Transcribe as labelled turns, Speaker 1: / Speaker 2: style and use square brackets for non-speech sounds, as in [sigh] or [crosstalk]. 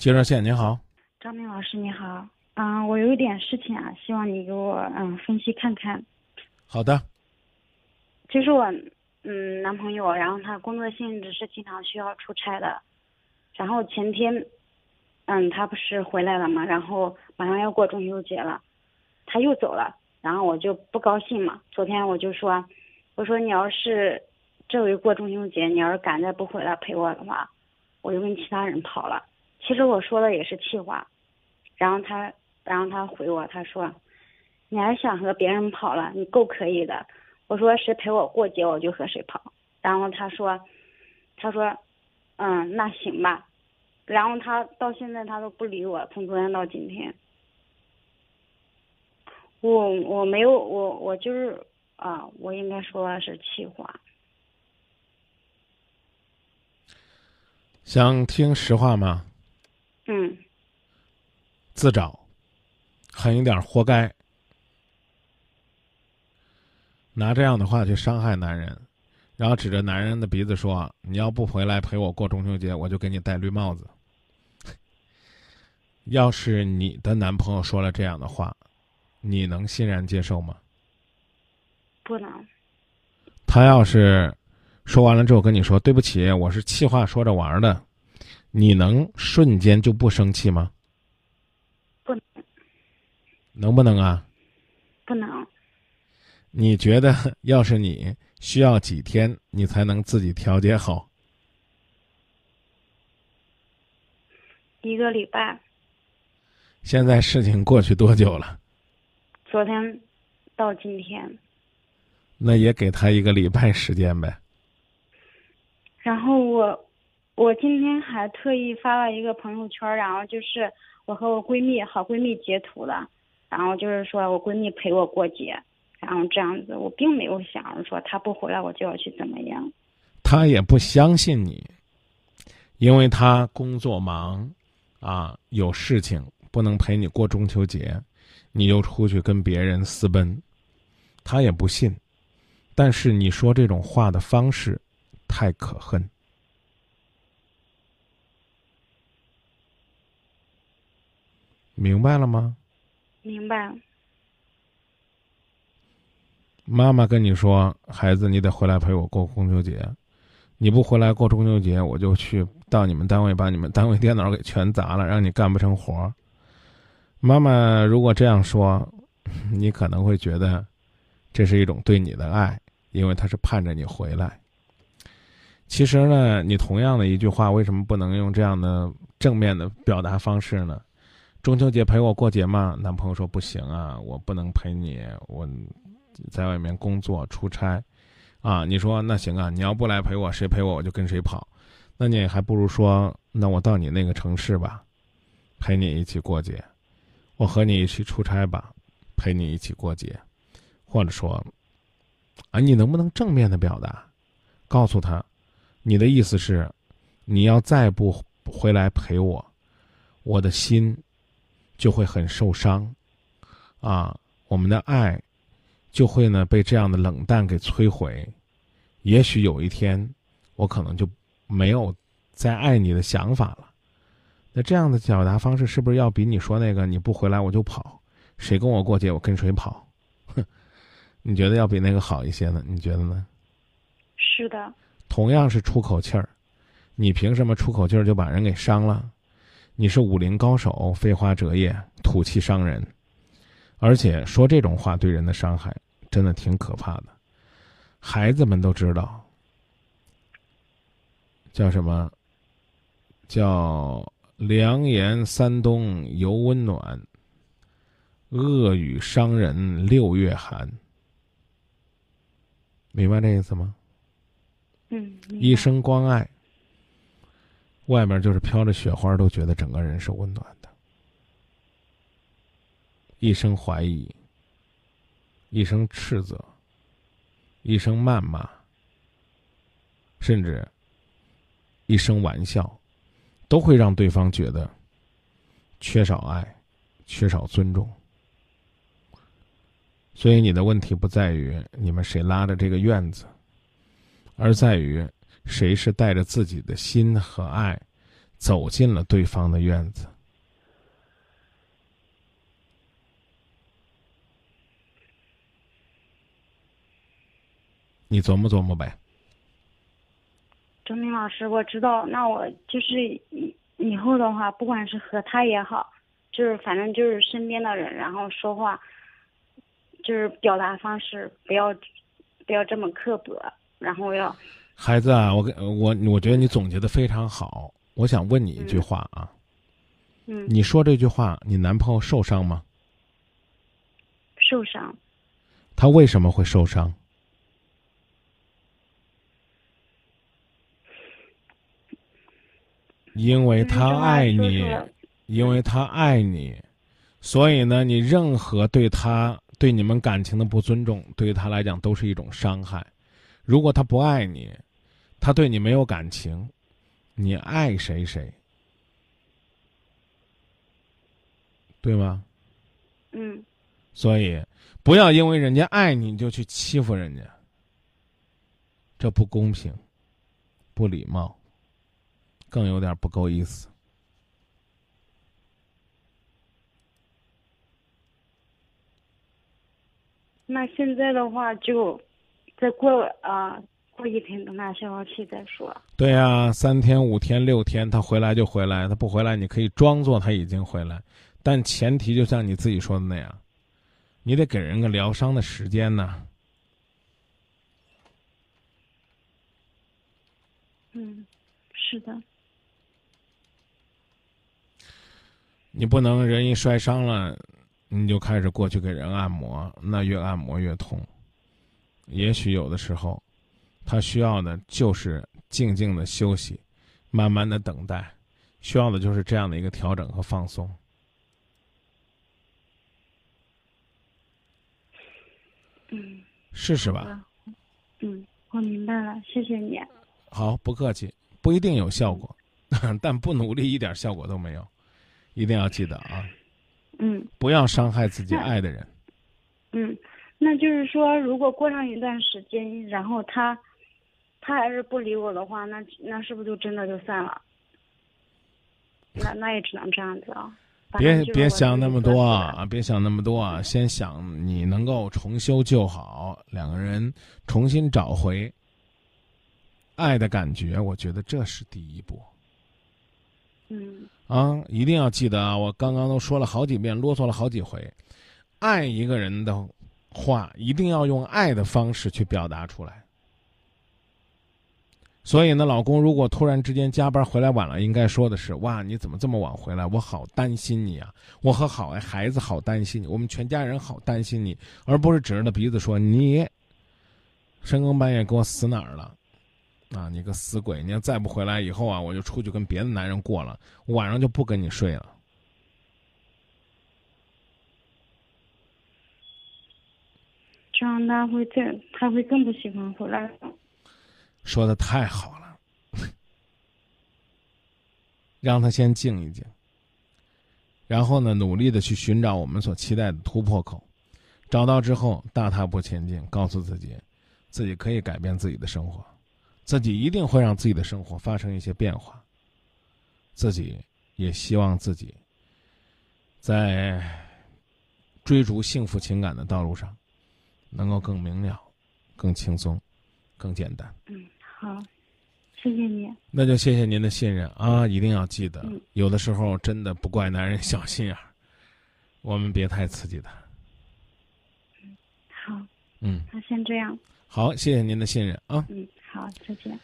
Speaker 1: 接热线，您好，
Speaker 2: 张明老师你好，嗯，我有一点事情啊，希望你给我嗯分析看看。
Speaker 1: 好的，
Speaker 2: 就是我嗯男朋友，然后他工作性质是经常需要出差的，然后前天嗯他不是回来了嘛，然后马上要过中秋节了，他又走了，然后我就不高兴嘛，昨天我就说，我说你要是这回过中秋节，你要是赶着不回来陪我的话，我就跟其他人跑了。其实我说的也是气话，然后他，然后他回我，他说，你还想和别人跑了？你够可以的。我说谁陪我过节，我就和谁跑。然后他说，他说，嗯，那行吧。然后他到现在他都不理我，从昨天到今天。我我没有我我就是啊，我应该说是气话。
Speaker 1: 想听实话吗？
Speaker 2: 嗯，
Speaker 1: 自找，狠一点，活该。拿这样的话去伤害男人，然后指着男人的鼻子说：“你要不回来陪我过中秋节，我就给你戴绿帽子。” [laughs] 要是你的男朋友说了这样的话，你能欣然接受吗？
Speaker 2: 不能。
Speaker 1: 他要是说完了之后跟你说：“对不起，我是气话说着玩的。”你能瞬间就不生气吗？
Speaker 2: 不能。
Speaker 1: 能不能啊？
Speaker 2: 不能。
Speaker 1: 你觉得要是你需要几天，你才能自己调节好？
Speaker 2: 一个礼拜。
Speaker 1: 现在事情过去多久了？
Speaker 2: 昨天到今天。
Speaker 1: 那也给他一个礼拜时间呗。
Speaker 2: 然后我。我今天还特意发了一个朋友圈，然后就是我和我闺蜜好闺蜜截图的，然后就是说我闺蜜陪我过节，然后这样子，我并没有想着说她不回来我就要去怎么样。
Speaker 1: 她也不相信你，因为她工作忙，啊，有事情不能陪你过中秋节，你又出去跟别人私奔，她也不信。但是你说这种话的方式，太可恨。明白了吗？
Speaker 2: 明白。
Speaker 1: 妈妈跟你说：“孩子，你得回来陪我过中秋节。你不回来过中秋节，我就去到你们单位把你们单位电脑给全砸了，让你干不成活。”妈妈如果这样说，你可能会觉得这是一种对你的爱，因为他是盼着你回来。其实呢，你同样的一句话，为什么不能用这样的正面的表达方式呢？中秋节陪我过节吗？男朋友说不行啊，我不能陪你，我在外面工作出差，啊，你说那行啊，你要不来陪我，谁陪我我就跟谁跑，那你还不如说，那我到你那个城市吧，陪你一起过节，我和你一起出差吧，陪你一起过节，或者说，啊，你能不能正面的表达，告诉他，你的意思是，你要再不回来陪我，我的心。就会很受伤，啊，我们的爱就会呢被这样的冷淡给摧毁。也许有一天，我可能就没有再爱你的想法了。那这样的表达方式是不是要比你说那个你不回来我就跑，谁跟我过节我跟谁跑？哼，[laughs] 你觉得要比那个好一些呢？你觉得呢？
Speaker 2: 是的。
Speaker 1: 同样是出口气儿，你凭什么出口气儿就把人给伤了？你是武林高手，飞花折叶，土气伤人，而且说这种话对人的伤害真的挺可怕的。孩子们都知道，叫什么？叫良言三冬犹温暖，恶语伤人六月寒。明白这意思吗？
Speaker 2: 嗯。
Speaker 1: 一生关爱。外面就是飘着雪花，都觉得整个人是温暖的。一声怀疑，一声斥责，一声谩骂，甚至一声玩笑，都会让对方觉得缺少爱，缺少尊重。所以你的问题不在于你们谁拉的这个院子，而在于。谁是带着自己的心和爱，走进了对方的院子。你琢磨琢磨呗。
Speaker 2: 周明老师，我知道，那我就是以以后的话，不管是和他也好，就是反正就是身边的人，然后说话，就是表达方式不要不要这么刻薄，然后要。
Speaker 1: 孩子啊，我跟我我觉得你总结的非常好，我想问你一句话啊。
Speaker 2: 嗯。
Speaker 1: 你说这句话，你男朋友受伤吗？
Speaker 2: 受伤。
Speaker 1: 他为什么会受伤？因为他爱你，因为他爱你，所以呢，你任何对他、对你们感情的不尊重，对于他来讲都是一种伤害。如果他不爱你，他对你没有感情，你爱谁谁，对吗？
Speaker 2: 嗯。
Speaker 1: 所以，不要因为人家爱你，你就去欺负人家，这不公平，不礼貌。更有点不够意思。
Speaker 2: 那现在的话，就再过啊，过一天等他消气再说。
Speaker 1: 对呀，三天、五天、六天，他回来就回来，他不回来，你可以装作他已经回来，但前提就像你自己说的那样，你得给人个疗伤的时间呢。
Speaker 2: 嗯，是的。
Speaker 1: 你不能人一摔伤了，你就开始过去给人按摩，那越按摩越痛。也许有的时候，他需要的就是静静的休息，慢慢的等待，需要的就是这样的一个调整和放松。
Speaker 2: 嗯，
Speaker 1: 试试吧。
Speaker 2: 嗯，我明白了，谢谢你。
Speaker 1: 好，不客气。不一定有效果，[laughs] 但不努力一点效果都没有。一定要记得啊，
Speaker 2: 嗯，
Speaker 1: 不要伤害自己爱的人。
Speaker 2: 嗯，那就是说，如果过上一段时间，然后他，他还是不理我的话，那那是不是就真的就散了？那那也只能这样子啊。
Speaker 1: 别别想那么多啊！别想那么多啊！先想你能够重修旧好，两个人重新找回爱的感觉，我觉得这是第一步。
Speaker 2: 嗯。
Speaker 1: 啊，一定要记得啊！我刚刚都说了好几遍，啰嗦了好几回。爱一个人的话，一定要用爱的方式去表达出来。所以呢，老公如果突然之间加班回来晚了，应该说的是：“哇，你怎么这么晚回来？我好担心你啊！我和好孩子好担心你，我们全家人好担心你，而不是指着鼻子说你深更半夜给我死哪儿了。”啊，你个死鬼！你要再不回来，以后啊，我就出去跟别的男人过了，晚上就不跟你睡了。
Speaker 2: 这样他会再，他会更不喜欢回来。
Speaker 1: 说的太好了，[laughs] 让他先静一静，然后呢，努力的去寻找我们所期待的突破口，找到之后大踏步前进，告诉自己，自己可以改变自己的生活。自己一定会让自己的生活发生一些变化，自己也希望自己在追逐幸福情感的道路上，能够更明了、更轻松、更简单。
Speaker 2: 嗯，好，谢谢你。
Speaker 1: 那就谢谢您的信任啊！一定要记得，有的时候真的不怪男人小心眼儿，我们别太刺激他。
Speaker 2: 好。
Speaker 1: 嗯。
Speaker 2: 那先这样。
Speaker 1: 好，谢谢您的信任啊。
Speaker 2: 嗯。好，再见。